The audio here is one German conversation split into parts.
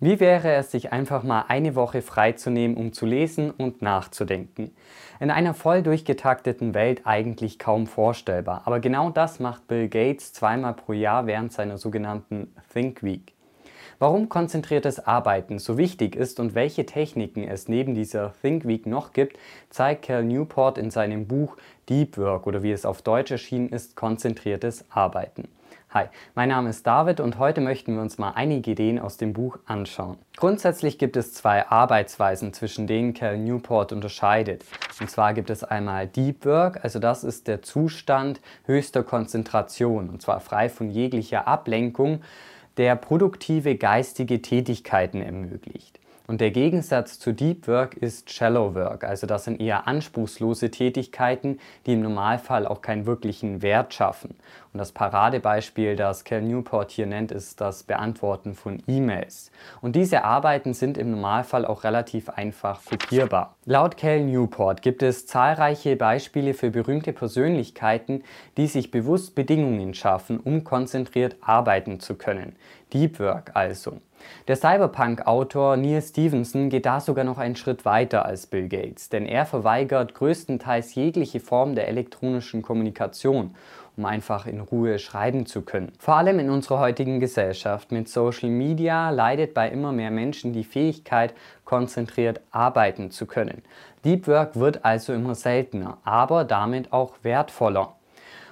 Wie wäre es, sich einfach mal eine Woche freizunehmen, um zu lesen und nachzudenken? In einer voll durchgetakteten Welt eigentlich kaum vorstellbar, aber genau das macht Bill Gates zweimal pro Jahr während seiner sogenannten Think Week. Warum konzentriertes Arbeiten so wichtig ist und welche Techniken es neben dieser Think Week noch gibt, zeigt Cal Newport in seinem Buch Deep Work oder wie es auf Deutsch erschienen ist, konzentriertes Arbeiten. Hi, mein Name ist David und heute möchten wir uns mal einige Ideen aus dem Buch anschauen. Grundsätzlich gibt es zwei Arbeitsweisen, zwischen denen Cal Newport unterscheidet. Und zwar gibt es einmal Deep Work, also das ist der Zustand höchster Konzentration und zwar frei von jeglicher Ablenkung, der produktive geistige Tätigkeiten ermöglicht. Und der Gegensatz zu Deep Work ist Shallow Work, also das sind eher anspruchslose Tätigkeiten, die im Normalfall auch keinen wirklichen Wert schaffen. Und das Paradebeispiel, das Cal Newport hier nennt, ist das Beantworten von E-Mails. Und diese Arbeiten sind im Normalfall auch relativ einfach kopierbar. Laut Cal Newport gibt es zahlreiche Beispiele für berühmte Persönlichkeiten, die sich bewusst Bedingungen schaffen, um konzentriert arbeiten zu können. Deep Work also. Der Cyberpunk-Autor Neil Stevenson geht da sogar noch einen Schritt weiter als Bill Gates, denn er verweigert größtenteils jegliche Form der elektronischen Kommunikation, um einfach in Ruhe schreiben zu können. Vor allem in unserer heutigen Gesellschaft mit Social Media leidet bei immer mehr Menschen die Fähigkeit, konzentriert arbeiten zu können. Deep Work wird also immer seltener, aber damit auch wertvoller.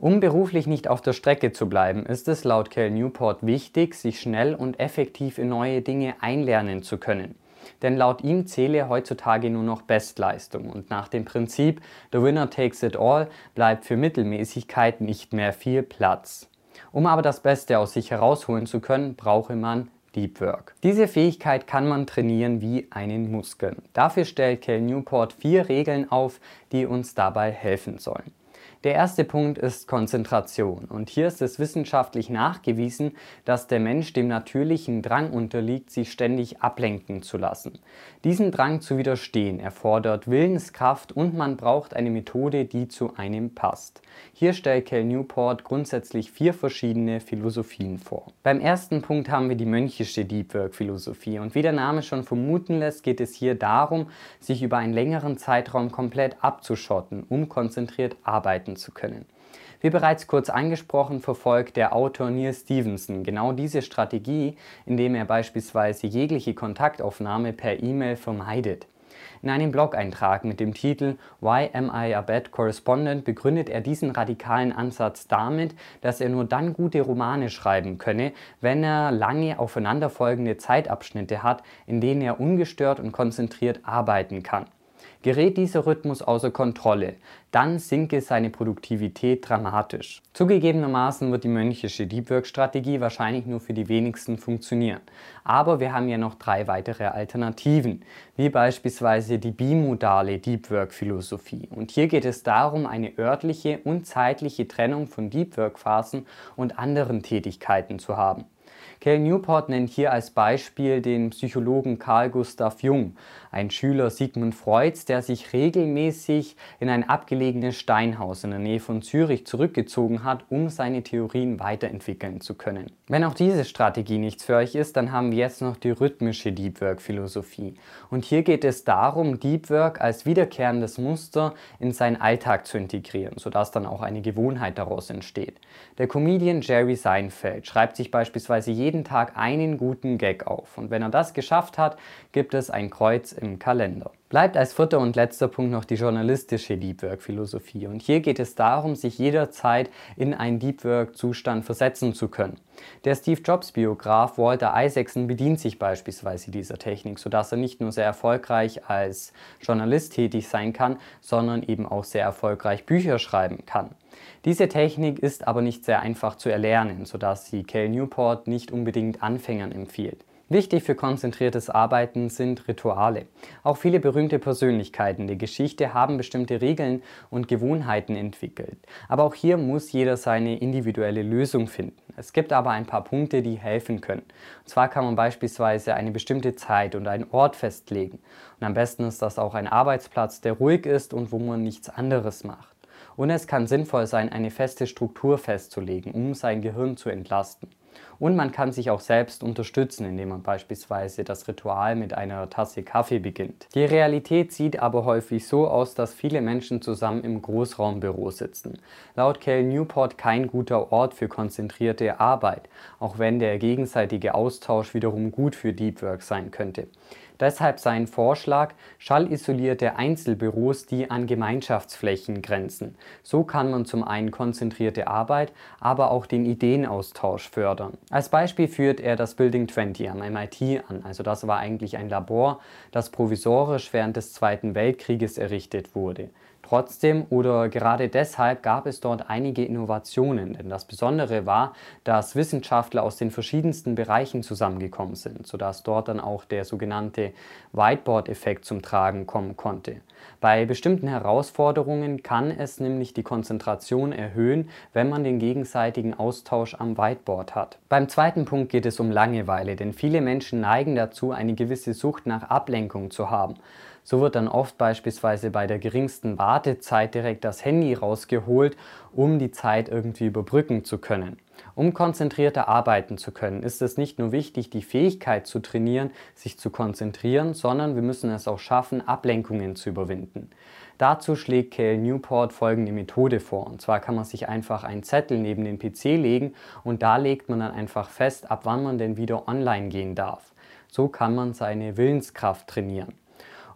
Um beruflich nicht auf der Strecke zu bleiben, ist es laut Cal Newport wichtig, sich schnell und effektiv in neue Dinge einlernen zu können. Denn laut ihm zähle heutzutage nur noch Bestleistung und nach dem Prinzip The Winner takes it all bleibt für Mittelmäßigkeit nicht mehr viel Platz. Um aber das Beste aus sich herausholen zu können, brauche man Deep Work. Diese Fähigkeit kann man trainieren wie einen Muskel. Dafür stellt Cal Newport vier Regeln auf, die uns dabei helfen sollen. Der erste Punkt ist Konzentration. Und hier ist es wissenschaftlich nachgewiesen, dass der Mensch dem natürlichen Drang unterliegt, sich ständig ablenken zu lassen. Diesen Drang zu widerstehen erfordert Willenskraft und man braucht eine Methode, die zu einem passt. Hier stellt Cal Newport grundsätzlich vier verschiedene Philosophien vor. Beim ersten Punkt haben wir die mönchische Deep Work Philosophie und wie der Name schon vermuten lässt, geht es hier darum, sich über einen längeren Zeitraum komplett abzuschotten, um konzentriert arbeiten arbeiten zu können. Wie bereits kurz angesprochen, verfolgt der Autor Neil Stevenson genau diese Strategie, indem er beispielsweise jegliche Kontaktaufnahme per E-Mail vermeidet. In einem Blog-Eintrag mit dem Titel Why Am I a Bad Correspondent begründet er diesen radikalen Ansatz damit, dass er nur dann gute Romane schreiben könne, wenn er lange aufeinanderfolgende Zeitabschnitte hat, in denen er ungestört und konzentriert arbeiten kann. Gerät dieser Rhythmus außer Kontrolle, dann sinke seine Produktivität dramatisch. Zugegebenermaßen wird die mönchische Deep Work Strategie wahrscheinlich nur für die wenigsten funktionieren. Aber wir haben ja noch drei weitere Alternativen, wie beispielsweise die bimodale Deep Work Philosophie. Und hier geht es darum, eine örtliche und zeitliche Trennung von Deep Work Phasen und anderen Tätigkeiten zu haben. Cal Newport nennt hier als Beispiel den Psychologen Carl Gustav Jung, ein Schüler Sigmund Freuds, der sich regelmäßig in ein abgelegenes Steinhaus in der Nähe von Zürich zurückgezogen hat, um seine Theorien weiterentwickeln zu können. Wenn auch diese Strategie nichts für euch ist, dann haben wir jetzt noch die rhythmische Deep Work Philosophie. Und hier geht es darum, Deep Work als wiederkehrendes Muster in seinen Alltag zu integrieren, sodass dann auch eine Gewohnheit daraus entsteht. Der Comedian Jerry Seinfeld schreibt sich beispielsweise jeden jeden Tag einen guten Gag auf. Und wenn er das geschafft hat, gibt es ein Kreuz im Kalender. Bleibt als vierter und letzter Punkt noch die journalistische Deep Work Philosophie. Und hier geht es darum, sich jederzeit in einen Deep Work Zustand versetzen zu können. Der Steve Jobs Biograf Walter Isaacson bedient sich beispielsweise dieser Technik, sodass er nicht nur sehr erfolgreich als Journalist tätig sein kann, sondern eben auch sehr erfolgreich Bücher schreiben kann. Diese Technik ist aber nicht sehr einfach zu erlernen, sodass sie Cal Newport nicht unbedingt Anfängern empfiehlt. Wichtig für konzentriertes Arbeiten sind Rituale. Auch viele berühmte Persönlichkeiten der Geschichte haben bestimmte Regeln und Gewohnheiten entwickelt. Aber auch hier muss jeder seine individuelle Lösung finden. Es gibt aber ein paar Punkte, die helfen können. Und zwar kann man beispielsweise eine bestimmte Zeit und einen Ort festlegen. Und am besten ist das auch ein Arbeitsplatz, der ruhig ist und wo man nichts anderes macht. Und es kann sinnvoll sein, eine feste Struktur festzulegen, um sein Gehirn zu entlasten. Und man kann sich auch selbst unterstützen, indem man beispielsweise das Ritual mit einer Tasse Kaffee beginnt. Die Realität sieht aber häufig so aus, dass viele Menschen zusammen im Großraumbüro sitzen. Laut Cal Newport kein guter Ort für konzentrierte Arbeit, auch wenn der gegenseitige Austausch wiederum gut für Deep Work sein könnte. Deshalb sein Vorschlag schallisolierte Einzelbüros, die an Gemeinschaftsflächen grenzen. So kann man zum einen konzentrierte Arbeit, aber auch den Ideenaustausch fördern. Als Beispiel führt er das Building 20 am MIT an. Also das war eigentlich ein Labor, das provisorisch während des Zweiten Weltkrieges errichtet wurde. Trotzdem oder gerade deshalb gab es dort einige Innovationen, denn das Besondere war, dass Wissenschaftler aus den verschiedensten Bereichen zusammengekommen sind, sodass dort dann auch der sogenannte Whiteboard-Effekt zum Tragen kommen konnte. Bei bestimmten Herausforderungen kann es nämlich die Konzentration erhöhen, wenn man den gegenseitigen Austausch am Whiteboard hat. Beim zweiten Punkt geht es um Langeweile, denn viele Menschen neigen dazu, eine gewisse Sucht nach Ablenkung zu haben. So wird dann oft beispielsweise bei der geringsten Wartezeit direkt das Handy rausgeholt, um die Zeit irgendwie überbrücken zu können. Um konzentrierter arbeiten zu können, ist es nicht nur wichtig, die Fähigkeit zu trainieren, sich zu konzentrieren, sondern wir müssen es auch schaffen, Ablenkungen zu überwinden. Dazu schlägt Cale Newport folgende Methode vor. Und zwar kann man sich einfach einen Zettel neben den PC legen und da legt man dann einfach fest, ab wann man denn wieder online gehen darf. So kann man seine Willenskraft trainieren.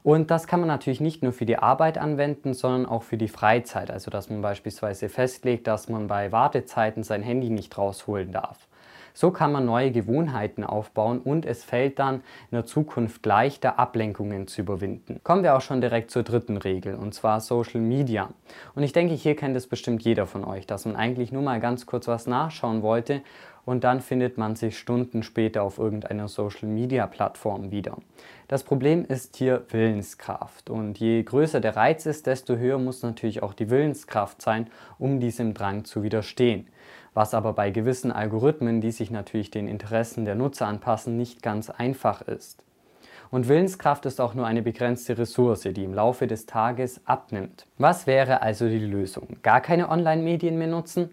Und das kann man natürlich nicht nur für die Arbeit anwenden, sondern auch für die Freizeit. Also dass man beispielsweise festlegt, dass man bei Wartezeiten sein Handy nicht rausholen darf. So kann man neue Gewohnheiten aufbauen und es fällt dann in der Zukunft leichter, Ablenkungen zu überwinden. Kommen wir auch schon direkt zur dritten Regel und zwar Social Media. Und ich denke, hier kennt es bestimmt jeder von euch, dass man eigentlich nur mal ganz kurz was nachschauen wollte und dann findet man sich Stunden später auf irgendeiner Social-Media-Plattform wieder. Das Problem ist hier Willenskraft und je größer der Reiz ist, desto höher muss natürlich auch die Willenskraft sein, um diesem Drang zu widerstehen. Was aber bei gewissen Algorithmen, die sich natürlich den Interessen der Nutzer anpassen, nicht ganz einfach ist. Und Willenskraft ist auch nur eine begrenzte Ressource, die im Laufe des Tages abnimmt. Was wäre also die Lösung? Gar keine Online-Medien mehr nutzen?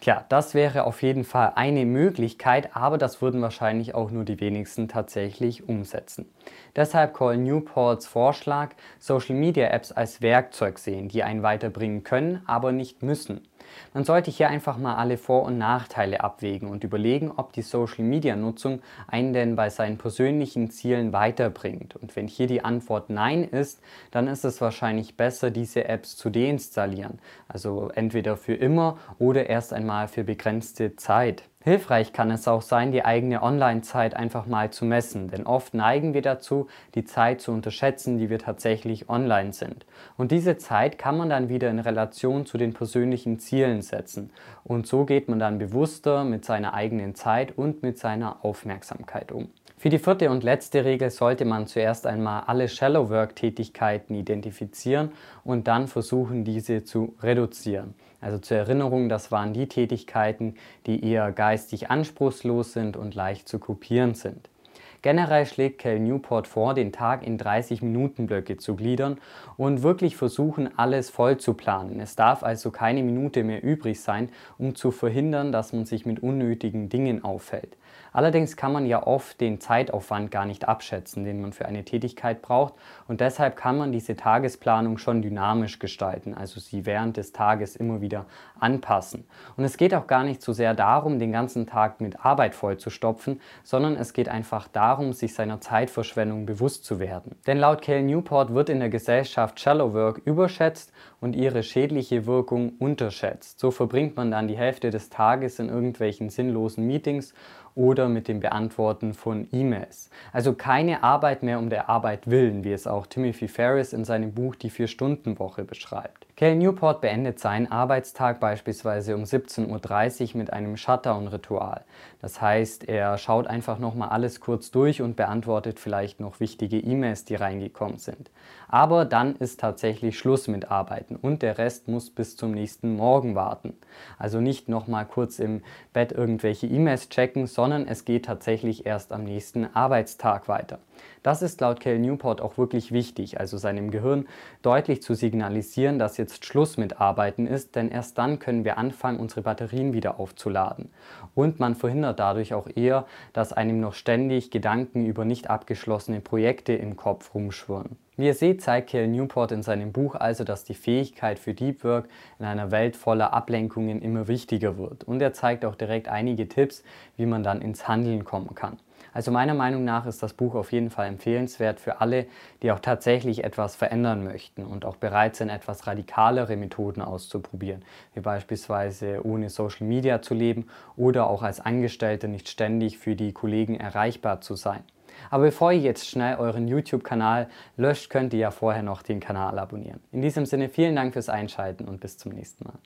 Tja, das wäre auf jeden Fall eine Möglichkeit, aber das würden wahrscheinlich auch nur die wenigsten tatsächlich umsetzen. Deshalb Call Newports Vorschlag, Social Media Apps als Werkzeug sehen, die einen weiterbringen können, aber nicht müssen. Man sollte hier einfach mal alle Vor- und Nachteile abwägen und überlegen, ob die Social-Media-Nutzung einen denn bei seinen persönlichen Zielen weiterbringt. Und wenn hier die Antwort Nein ist, dann ist es wahrscheinlich besser, diese Apps zu deinstallieren. Also entweder für immer oder erst einmal für begrenzte Zeit. Hilfreich kann es auch sein, die eigene Online-Zeit einfach mal zu messen, denn oft neigen wir dazu, die Zeit zu unterschätzen, die wir tatsächlich online sind. Und diese Zeit kann man dann wieder in Relation zu den persönlichen Zielen setzen. Und so geht man dann bewusster mit seiner eigenen Zeit und mit seiner Aufmerksamkeit um. Für die vierte und letzte Regel sollte man zuerst einmal alle Shallow Work Tätigkeiten identifizieren und dann versuchen, diese zu reduzieren. Also zur Erinnerung, das waren die Tätigkeiten, die eher geistig anspruchslos sind und leicht zu kopieren sind. Generell schlägt Cal Newport vor, den Tag in 30-Minuten-Blöcke zu gliedern und wirklich versuchen, alles voll zu planen. Es darf also keine Minute mehr übrig sein, um zu verhindern, dass man sich mit unnötigen Dingen auffällt. Allerdings kann man ja oft den Zeitaufwand gar nicht abschätzen, den man für eine Tätigkeit braucht und deshalb kann man diese Tagesplanung schon dynamisch gestalten, also sie während des Tages immer wieder anpassen. Und es geht auch gar nicht so sehr darum, den ganzen Tag mit Arbeit vollzustopfen, sondern es geht einfach darum, sich seiner Zeitverschwendung bewusst zu werden. Denn laut Cal Newport wird in der Gesellschaft Shallow Work überschätzt und ihre schädliche Wirkung unterschätzt. So verbringt man dann die Hälfte des Tages in irgendwelchen sinnlosen Meetings oder mit dem Beantworten von E-Mails. Also keine Arbeit mehr um der Arbeit willen, wie es auch Timothy Ferris in seinem Buch Die Vier-Stunden-Woche beschreibt. Cal Newport beendet seinen Arbeitstag beispielsweise um 17.30 Uhr mit einem Shutdown-Ritual. Das heißt, er schaut einfach nochmal alles kurz durch und beantwortet vielleicht noch wichtige E-Mails, die reingekommen sind. Aber dann ist tatsächlich Schluss mit Arbeiten und der Rest muss bis zum nächsten Morgen warten. Also nicht nochmal kurz im Bett irgendwelche E-Mails checken, sondern es geht tatsächlich erst am nächsten Arbeitstag weiter. Das ist laut Cal Newport auch wirklich wichtig, also seinem Gehirn deutlich zu signalisieren, dass jetzt Schluss mit Arbeiten ist, denn erst dann können wir anfangen, unsere Batterien wieder aufzuladen. Und man verhindert dadurch auch eher, dass einem noch ständig Gedanken über nicht abgeschlossene Projekte im Kopf rumschwirren. Wie ihr seht, zeigt Cal Newport in seinem Buch also, dass die Fähigkeit für Deep Work in einer Welt voller Ablenkungen immer wichtiger wird. Und er zeigt auch direkt einige Tipps, wie man dann ins Handeln kommen kann. Also meiner Meinung nach ist das Buch auf jeden Fall empfehlenswert für alle, die auch tatsächlich etwas verändern möchten und auch bereit sind, etwas radikalere Methoden auszuprobieren, wie beispielsweise ohne Social Media zu leben oder auch als Angestellter nicht ständig für die Kollegen erreichbar zu sein. Aber bevor ihr jetzt schnell euren YouTube-Kanal löscht, könnt ihr ja vorher noch den Kanal abonnieren. In diesem Sinne vielen Dank fürs Einschalten und bis zum nächsten Mal.